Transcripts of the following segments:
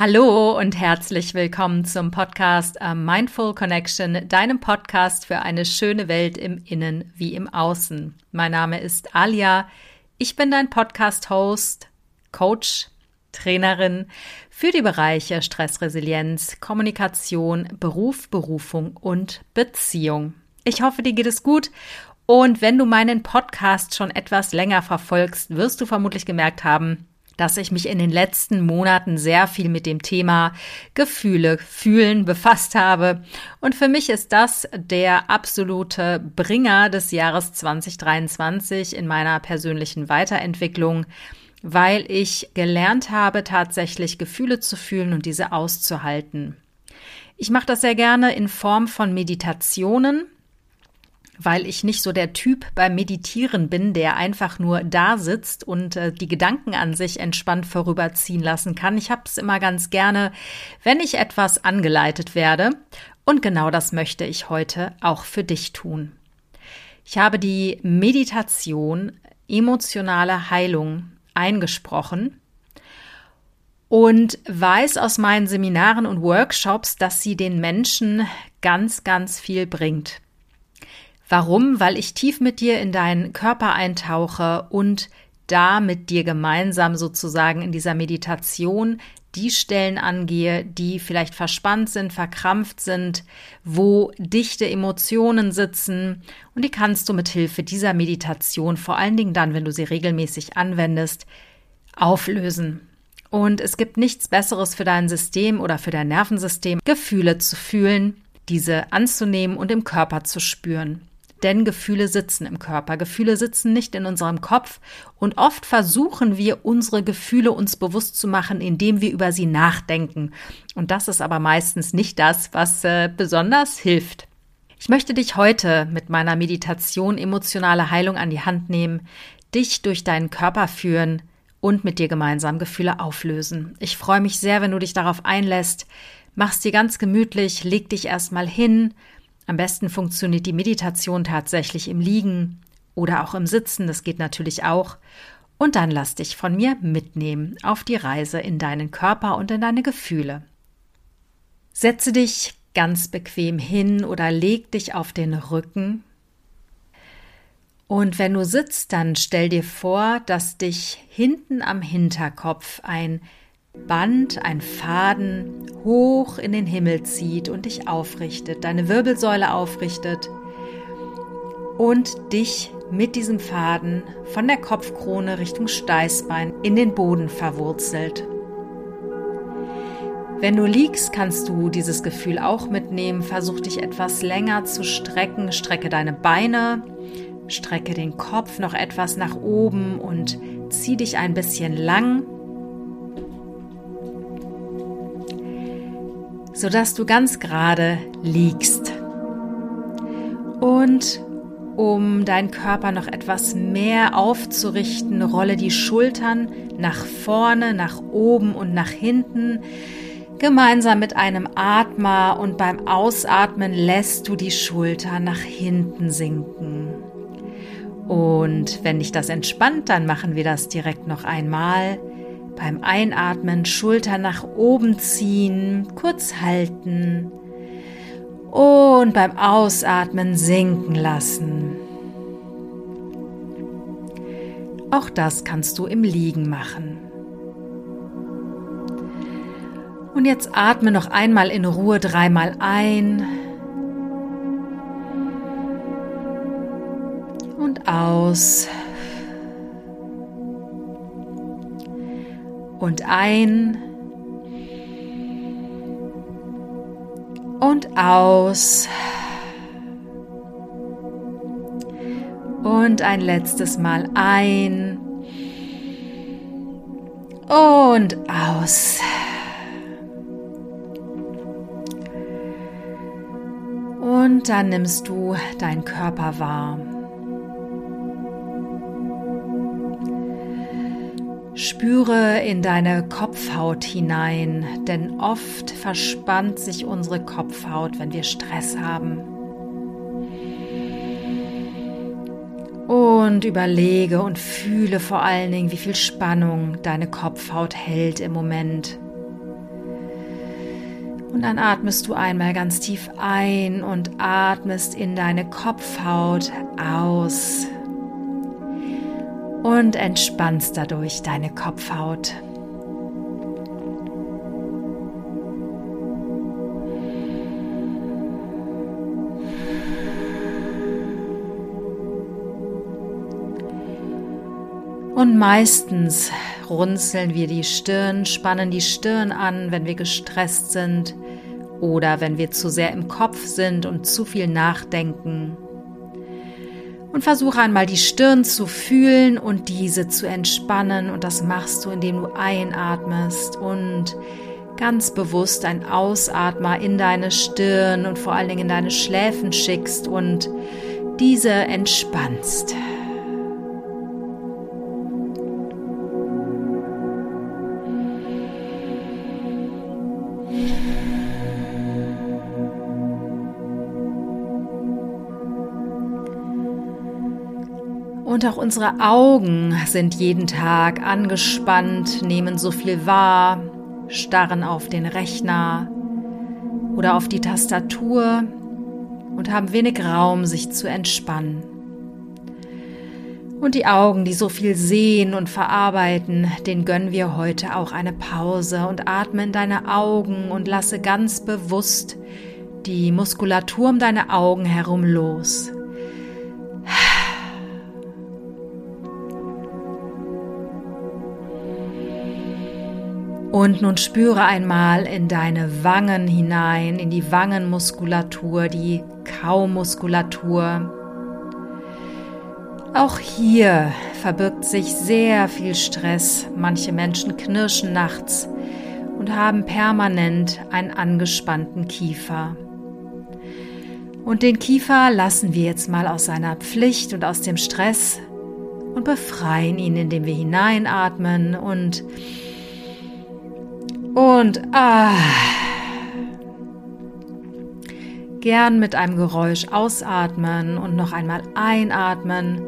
Hallo und herzlich willkommen zum Podcast A Mindful Connection, deinem Podcast für eine schöne Welt im Innen wie im Außen. Mein Name ist Alia. Ich bin dein Podcast-Host, Coach, Trainerin für die Bereiche Stressresilienz, Kommunikation, Beruf, Berufung und Beziehung. Ich hoffe, dir geht es gut und wenn du meinen Podcast schon etwas länger verfolgst, wirst du vermutlich gemerkt haben, dass ich mich in den letzten Monaten sehr viel mit dem Thema Gefühle, Fühlen befasst habe. Und für mich ist das der absolute Bringer des Jahres 2023 in meiner persönlichen Weiterentwicklung, weil ich gelernt habe, tatsächlich Gefühle zu fühlen und diese auszuhalten. Ich mache das sehr gerne in Form von Meditationen weil ich nicht so der Typ beim Meditieren bin, der einfach nur da sitzt und äh, die Gedanken an sich entspannt vorüberziehen lassen kann. Ich habe es immer ganz gerne, wenn ich etwas angeleitet werde. Und genau das möchte ich heute auch für dich tun. Ich habe die Meditation emotionale Heilung eingesprochen und weiß aus meinen Seminaren und Workshops, dass sie den Menschen ganz, ganz viel bringt. Warum? Weil ich tief mit dir in deinen Körper eintauche und da mit dir gemeinsam sozusagen in dieser Meditation die Stellen angehe, die vielleicht verspannt sind, verkrampft sind, wo dichte Emotionen sitzen und die kannst du mit Hilfe dieser Meditation, vor allen Dingen dann, wenn du sie regelmäßig anwendest, auflösen. Und es gibt nichts Besseres für dein System oder für dein Nervensystem, Gefühle zu fühlen, diese anzunehmen und im Körper zu spüren. Denn Gefühle sitzen im Körper. Gefühle sitzen nicht in unserem Kopf. Und oft versuchen wir, unsere Gefühle uns bewusst zu machen, indem wir über sie nachdenken. Und das ist aber meistens nicht das, was äh, besonders hilft. Ich möchte dich heute mit meiner Meditation emotionale Heilung an die Hand nehmen, dich durch deinen Körper führen und mit dir gemeinsam Gefühle auflösen. Ich freue mich sehr, wenn du dich darauf einlässt. Mach's dir ganz gemütlich, leg dich erstmal hin, am besten funktioniert die Meditation tatsächlich im Liegen oder auch im Sitzen, das geht natürlich auch. Und dann lass dich von mir mitnehmen auf die Reise in deinen Körper und in deine Gefühle. Setze dich ganz bequem hin oder leg dich auf den Rücken. Und wenn du sitzt, dann stell dir vor, dass dich hinten am Hinterkopf ein Band, ein Faden hoch in den Himmel zieht und dich aufrichtet, deine Wirbelsäule aufrichtet und dich mit diesem Faden von der Kopfkrone Richtung Steißbein in den Boden verwurzelt. Wenn du liegst, kannst du dieses Gefühl auch mitnehmen. Versuch dich etwas länger zu strecken. Strecke deine Beine, strecke den Kopf noch etwas nach oben und zieh dich ein bisschen lang sodass du ganz gerade liegst. Und um deinen Körper noch etwas mehr aufzurichten, rolle die Schultern nach vorne, nach oben und nach hinten, gemeinsam mit einem Atmer und beim Ausatmen lässt du die Schulter nach hinten sinken. Und wenn dich das entspannt, dann machen wir das direkt noch einmal. Beim Einatmen Schulter nach oben ziehen, kurz halten und beim Ausatmen sinken lassen. Auch das kannst du im Liegen machen. Und jetzt atme noch einmal in Ruhe dreimal ein und aus. Und ein und aus. Und ein letztes Mal ein und aus. Und dann nimmst du deinen Körper wahr. Spüre in deine Kopfhaut hinein, denn oft verspannt sich unsere Kopfhaut, wenn wir Stress haben. Und überlege und fühle vor allen Dingen, wie viel Spannung deine Kopfhaut hält im Moment. Und dann atmest du einmal ganz tief ein und atmest in deine Kopfhaut aus und entspannst dadurch deine Kopfhaut. Und meistens runzeln wir die Stirn, spannen die Stirn an, wenn wir gestresst sind oder wenn wir zu sehr im Kopf sind und zu viel nachdenken. Und versuche einmal die Stirn zu fühlen und diese zu entspannen. Und das machst du, indem du einatmest und ganz bewusst ein Ausatmer in deine Stirn und vor allen Dingen in deine Schläfen schickst und diese entspannst. Und auch unsere Augen sind jeden Tag angespannt, nehmen so viel wahr, starren auf den Rechner oder auf die Tastatur und haben wenig Raum, sich zu entspannen. Und die Augen, die so viel sehen und verarbeiten, den gönnen wir heute auch eine Pause und atme in deine Augen und lasse ganz bewusst die Muskulatur um deine Augen herum los. Und nun spüre einmal in deine Wangen hinein, in die Wangenmuskulatur, die Kaumuskulatur. Auch hier verbirgt sich sehr viel Stress. Manche Menschen knirschen nachts und haben permanent einen angespannten Kiefer. Und den Kiefer lassen wir jetzt mal aus seiner Pflicht und aus dem Stress und befreien ihn, indem wir hineinatmen und und ah. Gern mit einem Geräusch ausatmen und noch einmal einatmen.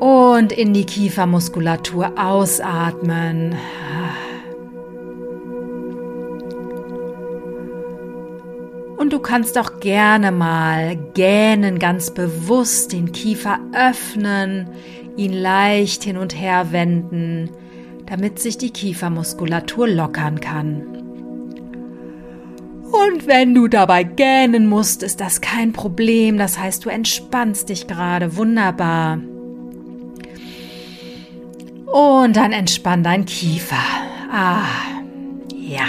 Und in die Kiefermuskulatur ausatmen. Und du kannst auch gerne mal gähnen, ganz bewusst den Kiefer öffnen, ihn leicht hin und her wenden damit sich die Kiefermuskulatur lockern kann. Und wenn du dabei gähnen musst, ist das kein Problem. Das heißt, du entspannst dich gerade wunderbar. Und dann entspann dein Kiefer. Ah, ja.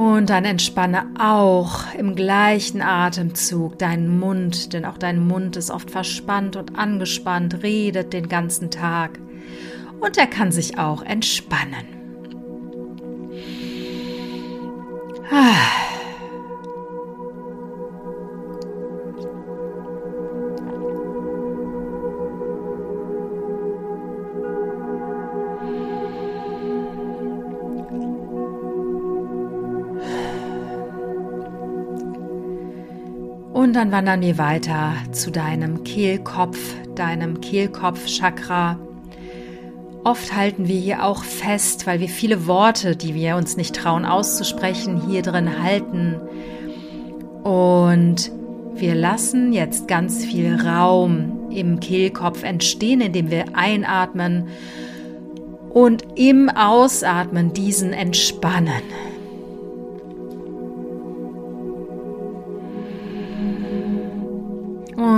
Und dann entspanne auch im gleichen Atemzug deinen Mund, denn auch dein Mund ist oft verspannt und angespannt, redet den ganzen Tag. Und er kann sich auch entspannen. Ah. Dann wandern wir weiter zu deinem Kehlkopf, deinem Kehlkopfchakra. Oft halten wir hier auch fest, weil wir viele Worte, die wir uns nicht trauen auszusprechen, hier drin halten. Und wir lassen jetzt ganz viel Raum im Kehlkopf entstehen, indem wir einatmen und im Ausatmen diesen entspannen.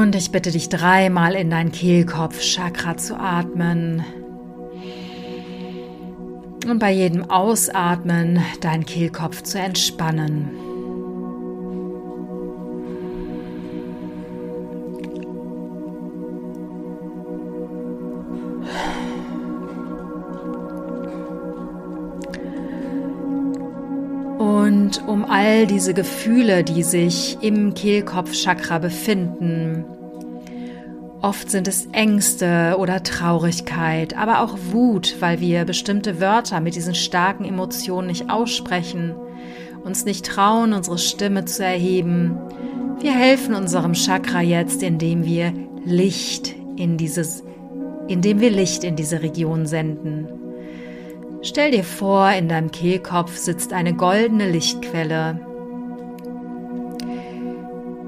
Und ich bitte dich dreimal in dein Kehlkopf-Chakra zu atmen. Und bei jedem Ausatmen deinen Kehlkopf zu entspannen. All diese Gefühle, die sich im Kehlkopfchakra befinden, oft sind es Ängste oder Traurigkeit, aber auch Wut, weil wir bestimmte Wörter mit diesen starken Emotionen nicht aussprechen, uns nicht trauen, unsere Stimme zu erheben, Wir helfen unserem Chakra jetzt, indem wir Licht in dieses, indem wir Licht in diese Region senden. Stell dir vor, in deinem Kehlkopf sitzt eine goldene Lichtquelle,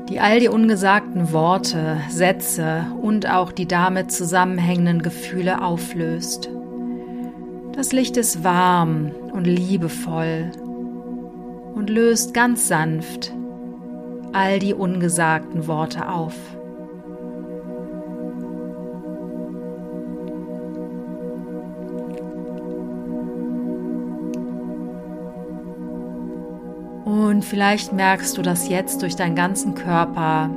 die all die ungesagten Worte, Sätze und auch die damit zusammenhängenden Gefühle auflöst. Das Licht ist warm und liebevoll und löst ganz sanft all die ungesagten Worte auf. Und vielleicht merkst du, dass jetzt durch deinen ganzen Körper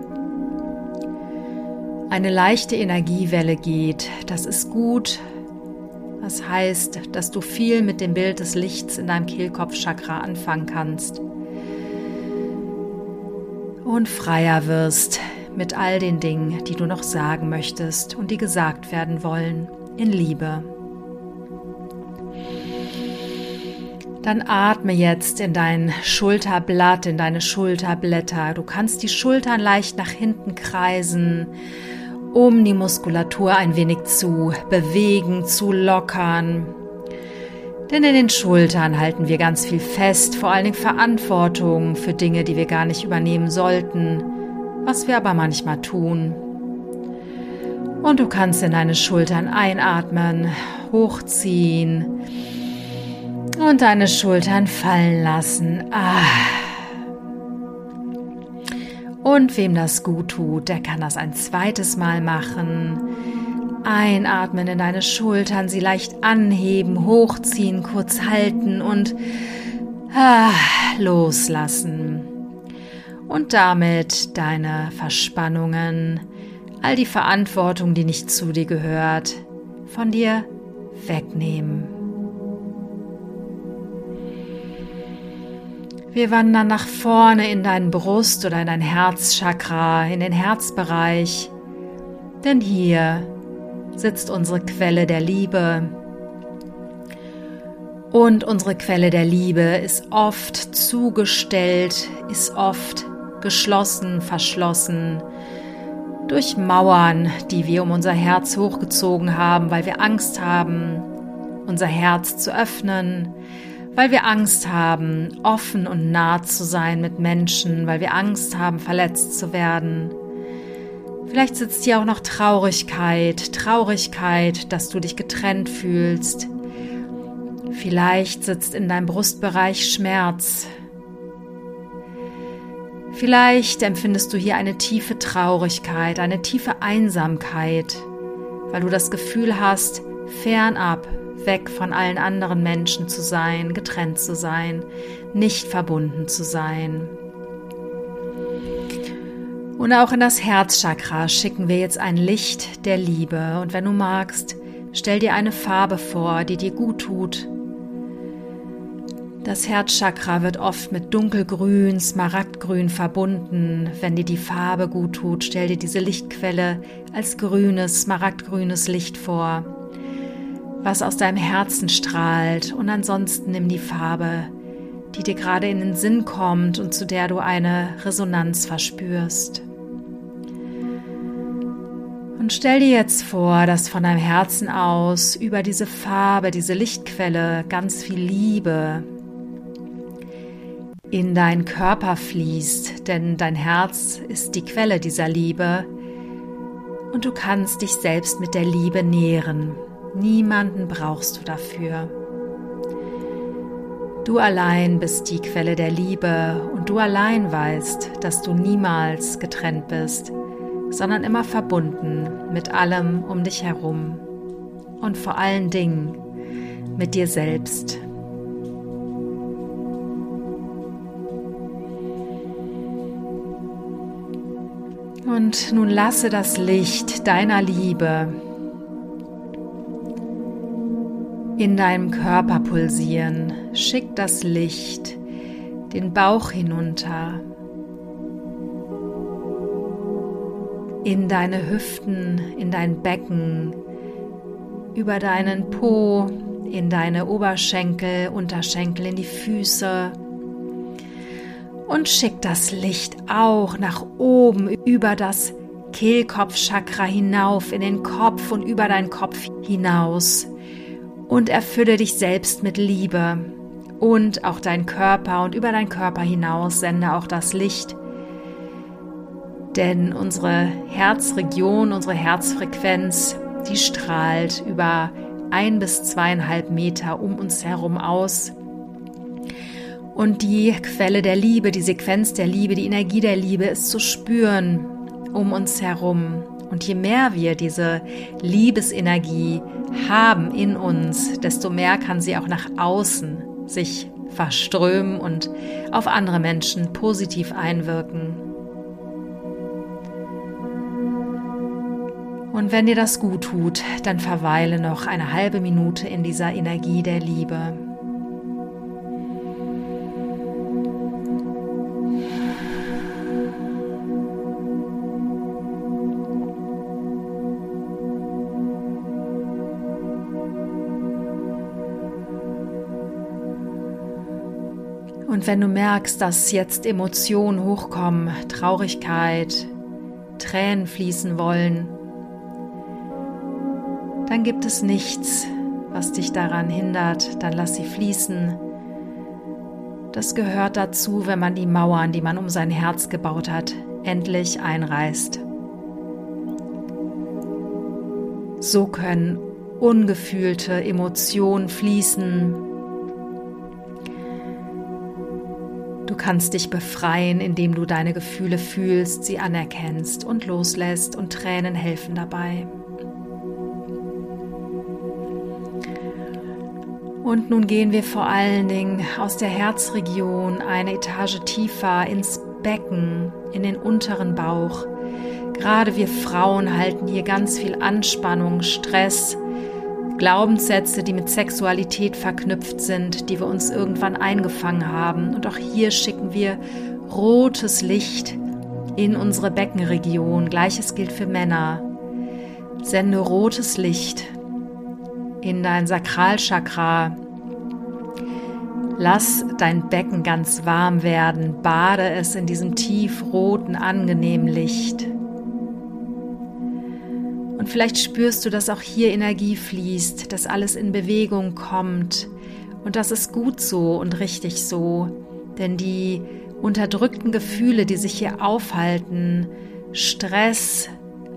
eine leichte Energiewelle geht. Das ist gut. Das heißt, dass du viel mit dem Bild des Lichts in deinem Kehlkopfchakra anfangen kannst. Und freier wirst mit all den Dingen, die du noch sagen möchtest und die gesagt werden wollen, in Liebe. Dann atme jetzt in dein Schulterblatt, in deine Schulterblätter. Du kannst die Schultern leicht nach hinten kreisen, um die Muskulatur ein wenig zu bewegen, zu lockern. Denn in den Schultern halten wir ganz viel fest, vor allen Dingen Verantwortung für Dinge, die wir gar nicht übernehmen sollten, was wir aber manchmal tun. Und du kannst in deine Schultern einatmen, hochziehen und deine Schultern fallen lassen. Ah. Und wem das gut tut, der kann das ein zweites Mal machen. Einatmen in deine Schultern, sie leicht anheben, hochziehen, kurz halten und ah, loslassen. Und damit deine Verspannungen, all die Verantwortung, die nicht zu dir gehört, von dir wegnehmen. Wir wandern nach vorne in deinen Brust oder in dein Herzchakra, in den Herzbereich. Denn hier sitzt unsere Quelle der Liebe. Und unsere Quelle der Liebe ist oft zugestellt, ist oft geschlossen, verschlossen durch Mauern, die wir um unser Herz hochgezogen haben, weil wir Angst haben, unser Herz zu öffnen, weil wir Angst haben, offen und nah zu sein mit Menschen, weil wir Angst haben, verletzt zu werden. Vielleicht sitzt hier auch noch Traurigkeit, Traurigkeit, dass du dich getrennt fühlst. Vielleicht sitzt in deinem Brustbereich Schmerz. Vielleicht empfindest du hier eine tiefe Traurigkeit, eine tiefe Einsamkeit, weil du das Gefühl hast, fernab weg von allen anderen Menschen zu sein, getrennt zu sein, nicht verbunden zu sein. Und auch in das Herzchakra schicken wir jetzt ein Licht der Liebe. Und wenn du magst, stell dir eine Farbe vor, die dir gut tut. Das Herzchakra wird oft mit dunkelgrün, smaragdgrün verbunden. Wenn dir die Farbe gut tut, stell dir diese Lichtquelle als grünes, smaragdgrünes Licht vor was aus deinem Herzen strahlt und ansonsten nimm die Farbe, die dir gerade in den Sinn kommt und zu der du eine Resonanz verspürst. Und stell dir jetzt vor, dass von deinem Herzen aus über diese Farbe, diese Lichtquelle ganz viel Liebe in deinen Körper fließt, denn dein Herz ist die Quelle dieser Liebe und du kannst dich selbst mit der Liebe nähren. Niemanden brauchst du dafür. Du allein bist die Quelle der Liebe und du allein weißt, dass du niemals getrennt bist, sondern immer verbunden mit allem um dich herum und vor allen Dingen mit dir selbst. Und nun lasse das Licht deiner Liebe in deinem Körper pulsieren. Schick das Licht den Bauch hinunter, in deine Hüften, in dein Becken, über deinen Po, in deine Oberschenkel, Unterschenkel, in die Füße Und schick das Licht auch nach oben über das Kehlkopfchakra hinauf in den Kopf und über deinen Kopf hinaus. Und erfülle dich selbst mit Liebe und auch dein Körper und über deinen Körper hinaus sende auch das Licht. Denn unsere Herzregion, unsere Herzfrequenz, die strahlt über ein bis zweieinhalb Meter um uns herum aus. Und die Quelle der Liebe, die Sequenz der Liebe, die Energie der Liebe ist zu spüren um uns herum. Und je mehr wir diese Liebesenergie haben in uns, desto mehr kann sie auch nach außen sich verströmen und auf andere Menschen positiv einwirken. Und wenn dir das gut tut, dann verweile noch eine halbe Minute in dieser Energie der Liebe. Und wenn du merkst, dass jetzt Emotionen hochkommen, Traurigkeit, Tränen fließen wollen, dann gibt es nichts, was dich daran hindert, dann lass sie fließen. Das gehört dazu, wenn man die Mauern, die man um sein Herz gebaut hat, endlich einreißt. So können ungefühlte Emotionen fließen, Du kannst dich befreien, indem du deine Gefühle fühlst, sie anerkennst und loslässt und Tränen helfen dabei. Und nun gehen wir vor allen Dingen aus der Herzregion eine Etage tiefer ins Becken, in den unteren Bauch. Gerade wir Frauen halten hier ganz viel Anspannung, Stress, Glaubenssätze, die mit Sexualität verknüpft sind, die wir uns irgendwann eingefangen haben. Und auch hier schicken wir rotes Licht in unsere Beckenregion. Gleiches gilt für Männer. Sende rotes Licht in dein Sakralchakra. Lass dein Becken ganz warm werden. Bade es in diesem tiefroten, angenehmen Licht. Und vielleicht spürst du, dass auch hier Energie fließt, dass alles in Bewegung kommt. Und das ist gut so und richtig so. Denn die unterdrückten Gefühle, die sich hier aufhalten, Stress,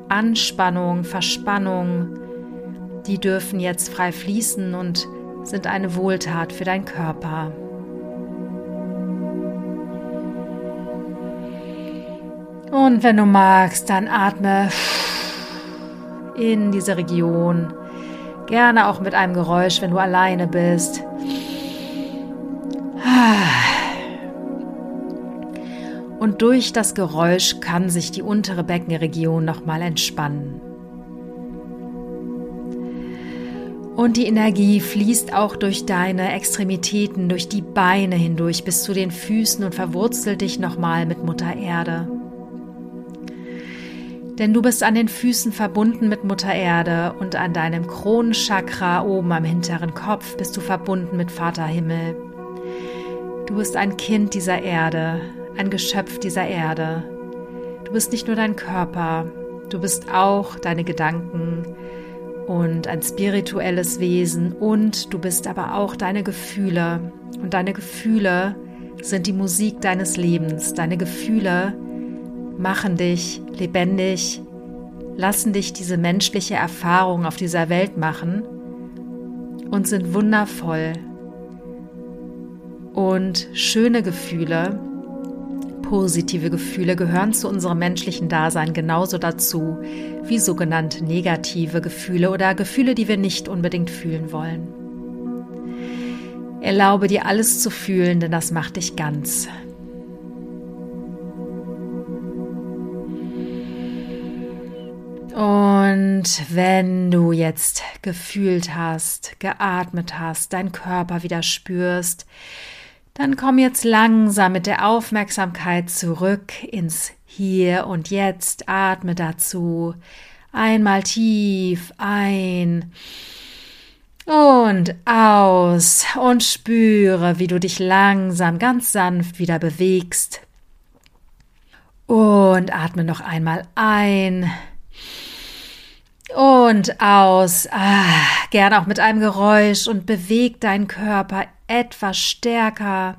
Anspannung, Verspannung, die dürfen jetzt frei fließen und sind eine Wohltat für deinen Körper. Und wenn du magst, dann atme in diese Region. Gerne auch mit einem Geräusch, wenn du alleine bist. Und durch das Geräusch kann sich die untere Beckenregion nochmal entspannen. Und die Energie fließt auch durch deine Extremitäten, durch die Beine hindurch bis zu den Füßen und verwurzelt dich nochmal mit Mutter Erde. Denn du bist an den Füßen verbunden mit Mutter Erde und an deinem Kronenchakra oben am hinteren Kopf bist du verbunden mit Vater Himmel. Du bist ein Kind dieser Erde, ein Geschöpf dieser Erde. Du bist nicht nur dein Körper, du bist auch deine Gedanken und ein spirituelles Wesen und du bist aber auch deine Gefühle. Und deine Gefühle sind die Musik deines Lebens. Deine Gefühle machen dich lebendig, lassen dich diese menschliche Erfahrung auf dieser Welt machen und sind wundervoll. Und schöne Gefühle, positive Gefühle gehören zu unserem menschlichen Dasein genauso dazu wie sogenannte negative Gefühle oder Gefühle, die wir nicht unbedingt fühlen wollen. Erlaube dir alles zu fühlen, denn das macht dich ganz. Und wenn du jetzt gefühlt hast, geatmet hast, dein Körper wieder spürst, dann komm jetzt langsam mit der Aufmerksamkeit zurück ins Hier und Jetzt. Atme dazu einmal tief ein Und aus und spüre, wie du dich langsam, ganz sanft wieder bewegst. Und atme noch einmal ein. Und aus. Ah, gerne auch mit einem Geräusch und beweg deinen Körper etwas stärker.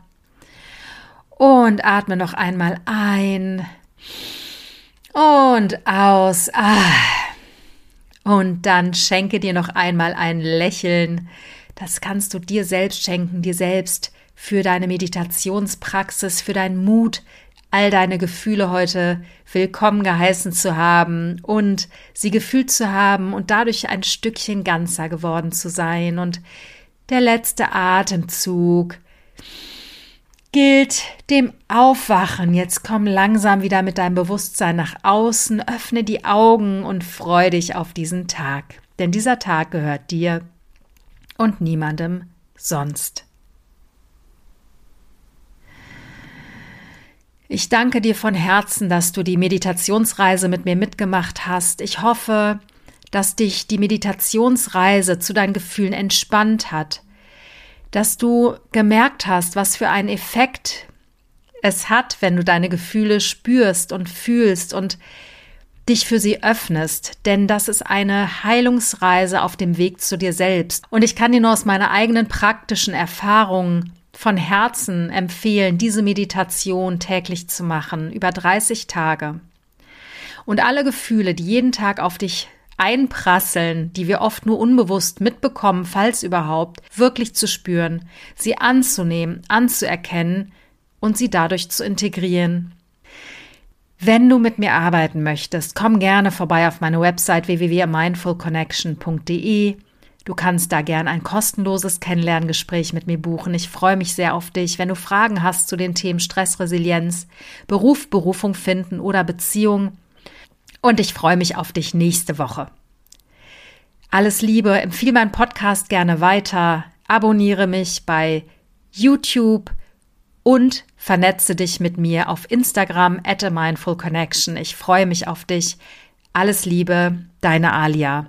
Und atme noch einmal ein. Und aus. Ah. Und dann schenke dir noch einmal ein Lächeln. Das kannst du dir selbst schenken, dir selbst für deine Meditationspraxis, für deinen Mut, all deine Gefühle heute willkommen geheißen zu haben und sie gefühlt zu haben und dadurch ein Stückchen ganzer geworden zu sein. Und der letzte Atemzug gilt dem Aufwachen. Jetzt komm langsam wieder mit deinem Bewusstsein nach außen, öffne die Augen und freu dich auf diesen Tag. Denn dieser Tag gehört dir und niemandem sonst. Ich danke dir von Herzen, dass du die Meditationsreise mit mir mitgemacht hast. Ich hoffe, dass dich die Meditationsreise zu deinen Gefühlen entspannt hat, dass du gemerkt hast, was für einen Effekt es hat, wenn du deine Gefühle spürst und fühlst und dich für sie öffnest, denn das ist eine Heilungsreise auf dem Weg zu dir selbst. Und ich kann dir nur aus meiner eigenen praktischen Erfahrung von Herzen empfehlen, diese Meditation täglich zu machen, über 30 Tage. Und alle Gefühle, die jeden Tag auf dich einprasseln, die wir oft nur unbewusst mitbekommen, falls überhaupt, wirklich zu spüren, sie anzunehmen, anzuerkennen und sie dadurch zu integrieren. Wenn du mit mir arbeiten möchtest, komm gerne vorbei auf meine Website www.mindfulconnection.de. Du kannst da gern ein kostenloses Kennenlerngespräch mit mir buchen. Ich freue mich sehr auf dich. Wenn du Fragen hast zu den Themen Stressresilienz, Beruf, Berufung finden oder Beziehung, und ich freue mich auf dich nächste Woche. Alles Liebe, empfehle meinen Podcast gerne weiter, abonniere mich bei YouTube und vernetze dich mit mir auf Instagram at a mindful connection. Ich freue mich auf dich. Alles Liebe, deine Alia.